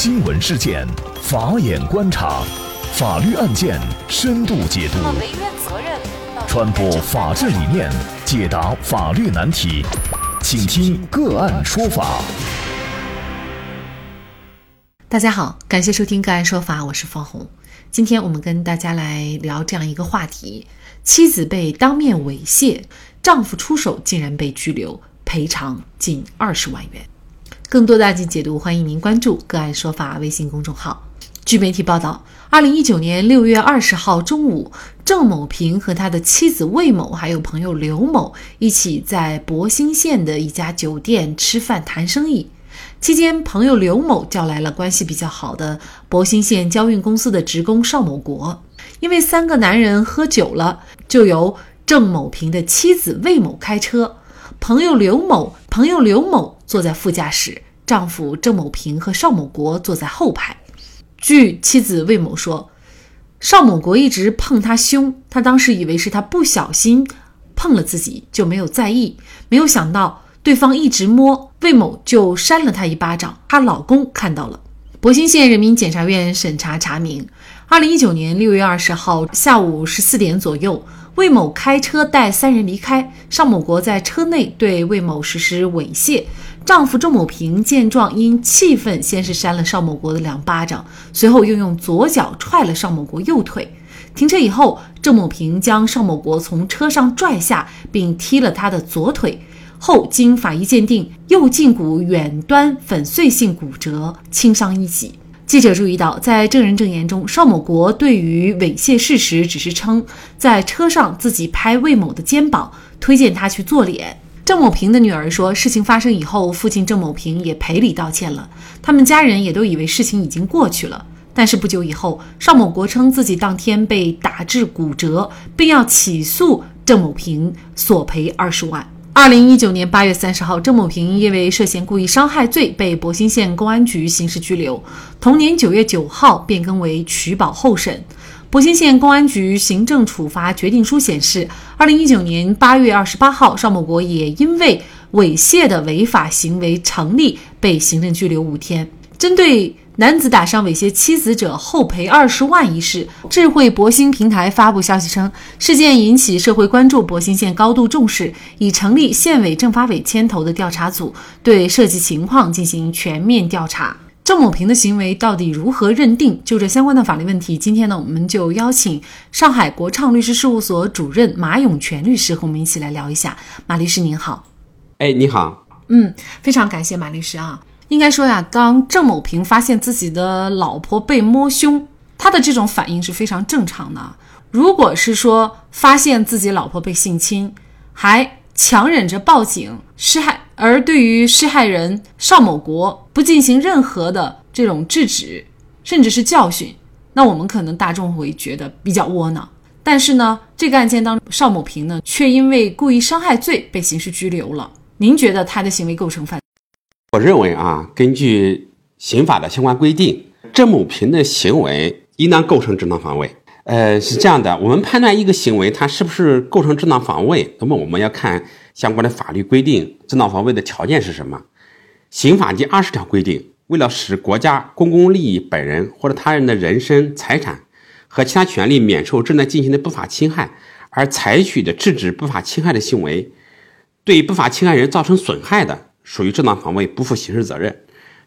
新闻事件，法眼观察，法律案件深度解读，传播法治理念，解答法律难题，请听个案说法。大家好，感谢收听个案说法，我是方红。今天我们跟大家来聊这样一个话题：妻子被当面猥亵，丈夫出手竟然被拘留，赔偿近二十万元。更多的案件解读，欢迎您关注“个案说法”微信公众号。据媒体报道，二零一九年六月二十号中午，郑某平和他的妻子魏某还有朋友刘某一起在博兴县的一家酒店吃饭谈生意。期间，朋友刘某叫来了关系比较好的博兴县交运公司的职工邵某国。因为三个男人喝酒了，就由郑某平的妻子魏某开车，朋友刘某朋友刘某。坐在副驾驶，丈夫郑某平和邵某国坐在后排。据妻子魏某说，邵某国一直碰她胸，她当时以为是他不小心碰了自己，就没有在意。没有想到对方一直摸，魏某就扇了她一巴掌。她老公看到了。博兴县人民检察院审查查明，二零一九年六月二十号下午十四点左右，魏某开车带三人离开，邵某国在车内对魏某实施猥亵。丈夫郑某平见状，因气愤，先是扇了邵某国的两巴掌，随后又用左脚踹了邵某国右腿。停车以后，郑某平将邵某国从车上拽下，并踢了他的左腿。后经法医鉴定，右胫骨远端粉碎性骨折，轻伤一级。记者注意到，在证人证言中，邵某国对于猥亵事实只是称在车上自己拍魏某的肩膀，推荐他去做脸。郑某平的女儿说，事情发生以后，父亲郑某平也赔礼道歉了，他们家人也都以为事情已经过去了。但是不久以后，邵某国称自己当天被打致骨折，并要起诉郑某平索赔二十万。二零一九年八月三十号，郑某平因为涉嫌故意伤害罪被博兴县公安局刑事拘留，同年九月九号变更为取保候审。博兴县公安局行政处罚决定书显示，二零一九年八月二十八号，邵某国也因为猥亵的违法行为成立，被行政拘留五天。针对男子打伤猥亵妻子者后赔二十万一事，智慧博兴平台发布消息称，事件引起社会关注，博兴县高度重视，已成立县委政法委牵头的调查组，对涉及情况进行全面调查。郑某平的行为到底如何认定？就这相关的法律问题，今天呢，我们就邀请上海国畅律师事务所主任马永全律师和我们一起来聊一下。马律师您好，哎，你好，嗯，非常感谢马律师啊。应该说呀，当郑某平发现自己的老婆被摸胸，他的这种反应是非常正常的。如果是说发现自己老婆被性侵，还强忍着报警施害。而对于施害人邵某国不进行任何的这种制止，甚至是教训，那我们可能大众会觉得比较窝囊。但是呢，这个案件当中，邵某平呢却因为故意伤害罪被刑事拘留了。您觉得他的行为构成犯？我认为啊，根据刑法的相关规定，郑某平的行为应当构成正当防卫。呃，是这样的，我们判断一个行为它是不是构成正当防卫，那么我们要看。相关的法律规定，正当防卫的条件是什么？刑法第二十条规定，为了使国家公共利益本人或者他人的人身、财产和其他权利免受正在进行的不法侵害，而采取的制止不法侵害的行为，对不法侵害人造成损害的，属于正当防卫，不负刑事责任；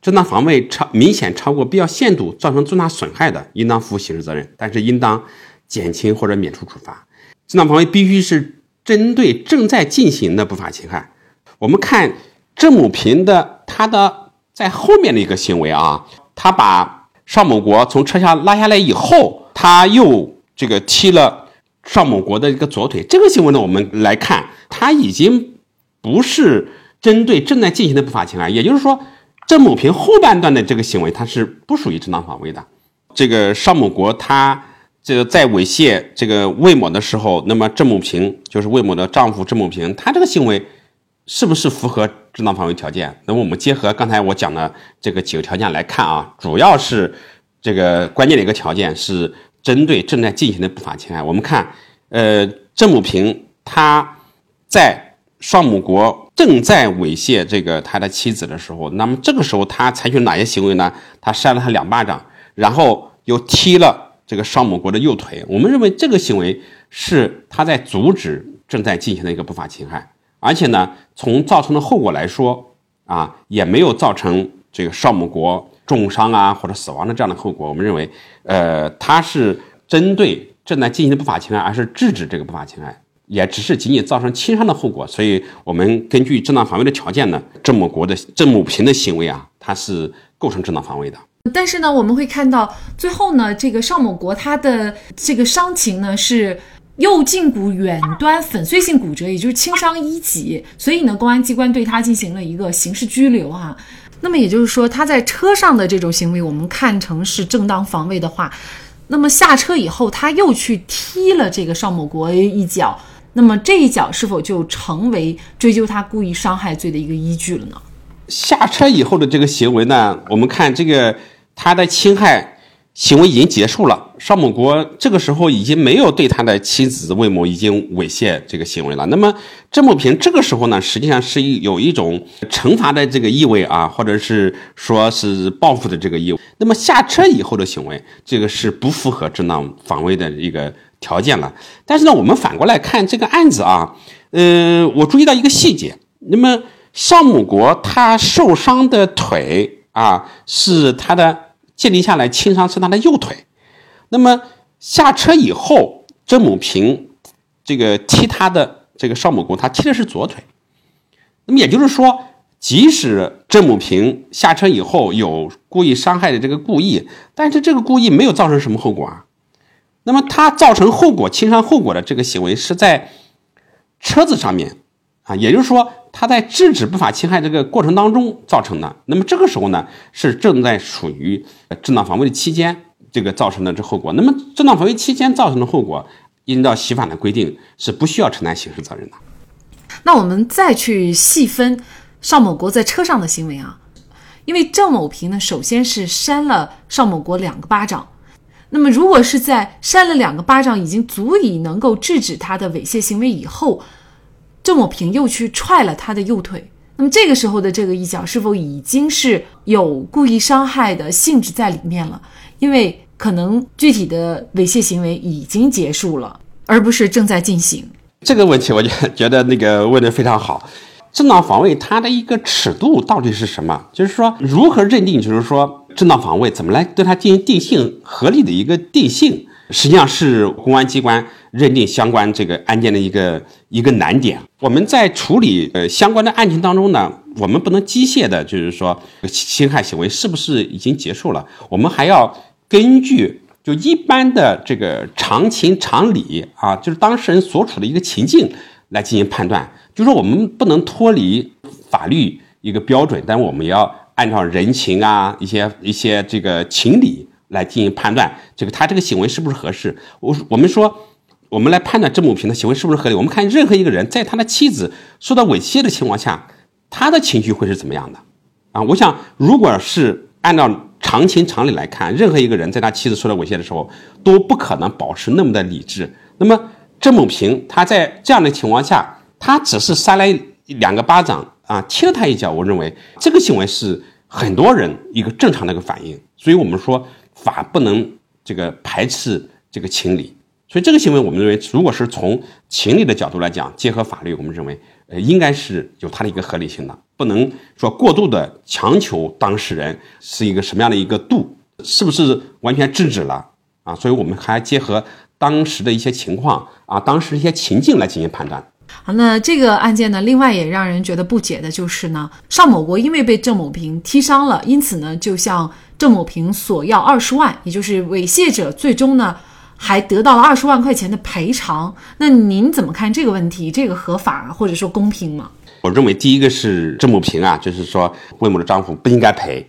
正当防卫超明显超过必要限度，造成重大损害的，应当负刑事责任，但是应当减轻或者免除处罚。正当防卫必须是。针对正在进行的不法侵害，我们看郑某平的他的在后面的一个行为啊，他把邵某国从车下拉下来以后，他又这个踢了邵某国的一个左腿。这个行为呢，我们来看，他已经不是针对正在进行的不法侵害，也就是说，郑某平后半段的这个行为，他是不属于正当防卫的。这个邵某国他。这个在猥亵这个魏某的时候，那么郑某平就是魏某的丈夫郑某平，他这个行为是不是符合正当防卫条件？那么我们结合刚才我讲的这个几个条件来看啊，主要是这个关键的一个条件是针对正在进行的不法侵害。我们看，呃，郑某平他在邵某国正在猥亵这个他的妻子的时候，那么这个时候他采取哪些行为呢？他扇了他两巴掌，然后又踢了这个邵某国的右腿。我们认为这个行为是他在阻止正在进行的一个不法侵害，而且呢，从造成的后果来说啊，也没有造成这个邵某国重伤啊或者死亡的这样的后果。我们认为，呃，他是针对正在进行的不法侵害，而是制止这个不法侵害。也只是仅仅造成轻伤的后果，所以我们根据正当防卫的条件呢，郑某国的郑某平的行为啊，他是构成正当防卫的。但是呢，我们会看到最后呢，这个邵某国他的这个伤情呢是右胫骨远端粉碎性骨折，也就是轻伤一级，所以呢，公安机关对他进行了一个刑事拘留啊。那么也就是说，他在车上的这种行为，我们看成是正当防卫的话，那么下车以后他又去踢了这个邵某国一脚。那么这一脚是否就成为追究他故意伤害罪的一个依据了呢？下车以后的这个行为呢，我们看这个他的侵害行为已经结束了，邵某国这个时候已经没有对他的妻子魏某已经猥亵这个行为了。那么郑某平这个时候呢，实际上是有一种惩罚的这个意味啊，或者是说是报复的这个意味。那么下车以后的行为，这个是不符合正当防卫的一个。条件了，但是呢，我们反过来看这个案子啊，呃，我注意到一个细节，那么邵某国他受伤的腿啊，是他的鉴定下来轻伤是他的右腿，那么下车以后，郑某平这个踢他的这个邵某国，他踢的是左腿，那么也就是说，即使郑某平下车以后有故意伤害的这个故意，但是这个故意没有造成什么后果啊。那么他造成后果轻伤后果的这个行为是在车子上面啊，也就是说他在制止不法侵害这个过程当中造成的。那么这个时候呢，是正在处于正当防卫的期间，这个造成的这后果。那么正当防卫期间造成的后果，依照刑法的规定是不需要承担刑事责任的。那我们再去细分邵某国在车上的行为啊，因为郑某平呢，首先是扇了邵某国两个巴掌。那么，如果是在扇了两个巴掌已经足以能够制止他的猥亵行为以后，郑某平又去踹了他的右腿，那么这个时候的这个一脚是否已经是有故意伤害的性质在里面了？因为可能具体的猥亵行为已经结束了，而不是正在进行。这个问题，我就觉得那个问的非常好。正当防卫它的一个尺度到底是什么？就是说，如何认定？就是说。正当防卫怎么来对它进行定性合理的一个定性，实际上是公安机关认定相关这个案件的一个一个难点。我们在处理呃相关的案情当中呢，我们不能机械的，就是说侵害行为是不是已经结束了，我们还要根据就一般的这个常情常理啊，就是当事人所处的一个情境来进行判断。就是说我们不能脱离法律一个标准，但我们要。按照人情啊，一些一些这个情理来进行判断，这个他这个行为是不是合适？我我们说，我们来判断郑某平的行为是不是合理。我们看任何一个人在他的妻子受到猥亵的情况下，他的情绪会是怎么样的？啊，我想，如果是按照常情常理来看，任何一个人在他妻子受到猥亵的时候，都不可能保持那么的理智。那么郑某平他在这样的情况下，他只是扇了两个巴掌。啊，踢了他一脚，我认为这个行为是很多人一个正常的一个反应，所以我们说法不能这个排斥这个情理，所以这个行为我们认为，如果是从情理的角度来讲，结合法律，我们认为呃应该是有它的一个合理性的，不能说过度的强求当事人是一个什么样的一个度，是不是完全制止了啊？所以我们还结合当时的一些情况啊，当时一些情境来进行判断。好，那这个案件呢，另外也让人觉得不解的就是呢，尚某国因为被郑某平踢伤了，因此呢，就向郑某平索要二十万，也就是猥亵者最终呢，还得到了二十万块钱的赔偿。那您怎么看这个问题？这个合法或者说公平吗？我认为第一个是郑某平啊，就是说魏某的丈夫不应该赔。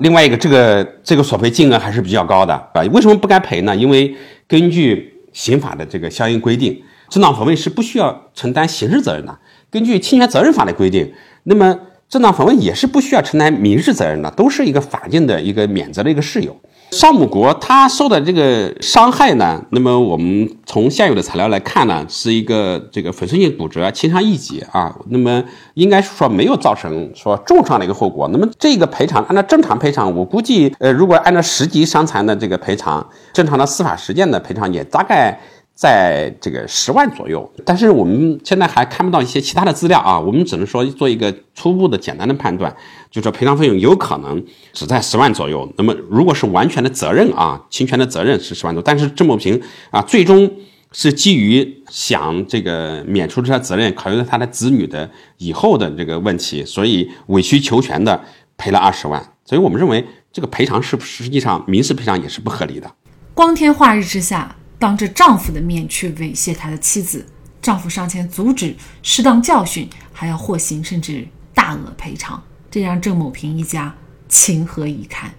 另外一个，这个这个索赔金额还是比较高的啊。为什么不该赔呢？因为根据刑法的这个相应规定。正当防卫是不需要承担刑事责任的。根据侵权责任法的规定，那么正当防卫也是不需要承担民事责任的，都是一个法定的一个免责的一个事由。邵母国他受的这个伤害呢，那么我们从现有的材料来看呢，是一个这个粉碎性骨折、轻伤一级啊，那么应该是说没有造成说重伤的一个后果。那么这个赔偿按照正常赔偿，我估计，呃，如果按照十级伤残的这个赔偿，正常的司法实践的赔偿也大概。在这个十万左右，但是我们现在还看不到一些其他的资料啊，我们只能说做一个初步的简单的判断，就说赔偿费用有可能只在十万左右。那么如果是完全的责任啊，侵权的责任是十万多，但是郑某平啊，最终是基于想这个免除这些责任，考虑到他的子女的以后的这个问题，所以委曲求全的赔了二十万。所以我们认为这个赔偿是实际上民事赔偿也是不合理的。光天化日之下。当着丈夫的面去猥亵他的妻子，丈夫上前阻止，适当教训，还要获刑，甚至大额赔偿，这让郑某平一家情何以堪？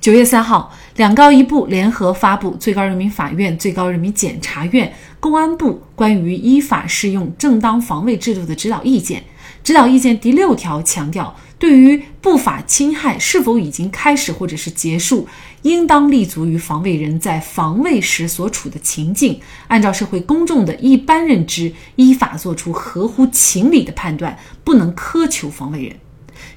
九月三号，两高一部联合发布最高人民法院、最高人民检察院、公安部关于依法适用正当防卫制度的指导意见。指导意见第六条强调。对于不法侵害是否已经开始或者是结束，应当立足于防卫人在防卫时所处的情境，按照社会公众的一般认知，依法作出合乎情理的判断，不能苛求防卫人。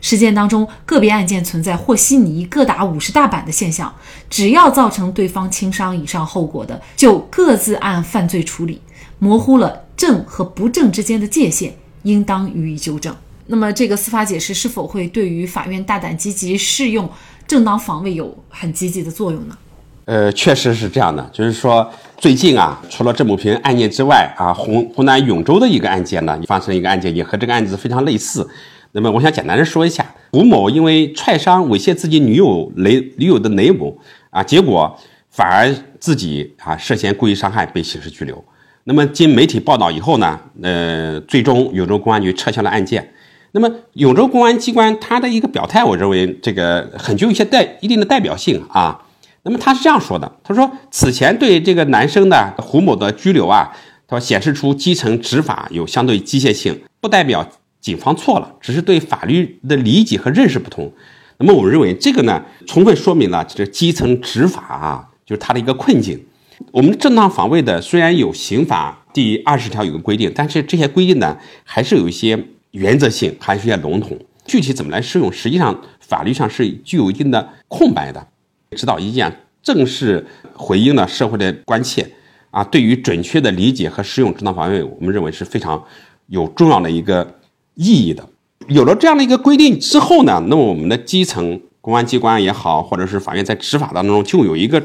实践当中，个别案件存在和稀泥、各打五十大板的现象，只要造成对方轻伤以上后果的，就各自按犯罪处理，模糊了正和不正之间的界限，应当予以纠正。那么，这个司法解释是否会对于法院大胆积极适用正当防卫有很积极的作用呢？呃，确实是这样的。就是说，最近啊，除了郑某平案件之外啊，湖湖南永州的一个案件呢，发生一个案件，也和这个案子非常类似。那么，我想简单的说一下，吴某因为踹伤、猥亵自己女友雷女友的雷某啊，结果反而自己啊涉嫌故意伤害被刑事拘留。那么，经媒体报道以后呢，呃，最终永州公安局撤销了案件。那么永州公安机关他的一个表态，我认为这个很具有一些代一定的代表性啊。那么他是这样说的：他说此前对这个男生的胡某的拘留啊，他说显示出基层执法有相对机械性，不代表警方错了，只是对法律的理解和认识不同。那么我们认为这个呢，充分说明了这基层执法啊，就是他的一个困境。我们正当防卫的虽然有刑法第二十条有个规定，但是这些规定呢，还是有一些。原则性还是有点笼统，具体怎么来适用，实际上法律上是具有一定的空白的。指导意见正是回应了社会的关切啊，对于准确的理解和适用正当防卫，我们认为是非常有重要的一个意义的。有了这样的一个规定之后呢，那么我们的基层公安机关也好，或者是法院在执法当中就有一个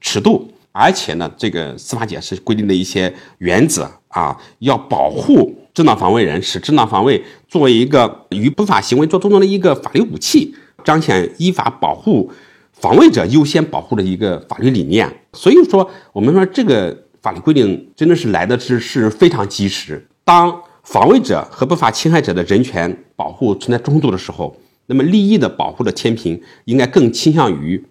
尺度，而且呢，这个司法解释规定的一些原则啊，要保护。正当防卫人使正当防卫作为一个与不法行为做斗争的一个法律武器，彰显依法保护防卫者优先保护的一个法律理念。所以说，我们说这个法律规定真的是来的是是非常及时。当防卫者和不法侵害者的人权保护存在冲突的时候，那么利益的保护的天平应该更倾向于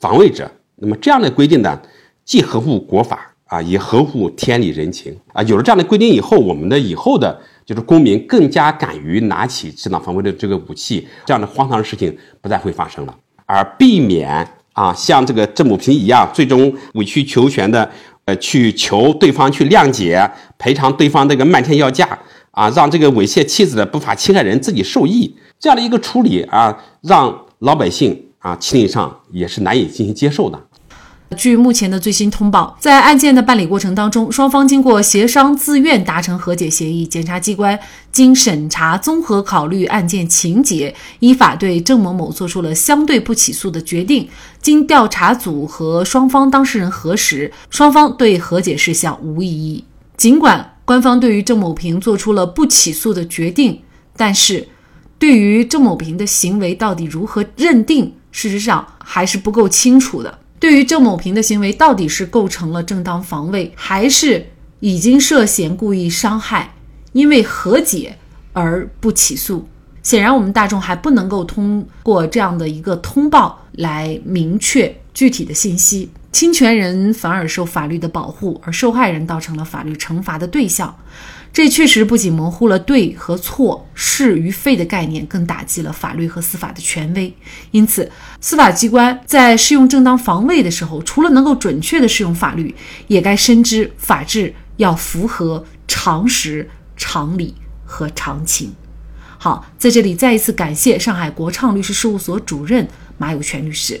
防卫者。那么这样的规定呢，既合乎国法。啊，也合乎天理人情啊！有了这样的规定以后，我们的以后的就是公民更加敢于拿起正当防卫的这个武器，这样的荒唐的事情不再会发生了，而避免啊像这个郑某平一样，最终委曲求全的呃去求对方去谅解赔偿对方这个漫天要价啊，让这个猥亵妻子的不法侵害人自己受益，这样的一个处理啊，让老百姓啊心理上也是难以进行接受的。据目前的最新通报，在案件的办理过程当中，双方经过协商自愿达成和解协议。检察机关经审查、综合考虑案件情节，依法对郑某某作出了相对不起诉的决定。经调查组和双方当事人核实，双方对和解事项无异议。尽管官方对于郑某平做出了不起诉的决定，但是对于郑某平的行为到底如何认定，事实上还是不够清楚的。对于郑某平的行为，到底是构成了正当防卫，还是已经涉嫌故意伤害？因为和解而不起诉，显然我们大众还不能够通过这样的一个通报来明确具体的信息。侵权人反而受法律的保护，而受害人倒成了法律惩罚的对象。这确实不仅模糊了对和错、是与非的概念，更打击了法律和司法的权威。因此，司法机关在适用正当防卫的时候，除了能够准确的适用法律，也该深知法治要符合常识、常理和常情。好，在这里再一次感谢上海国畅律师事务所主任马有全律师。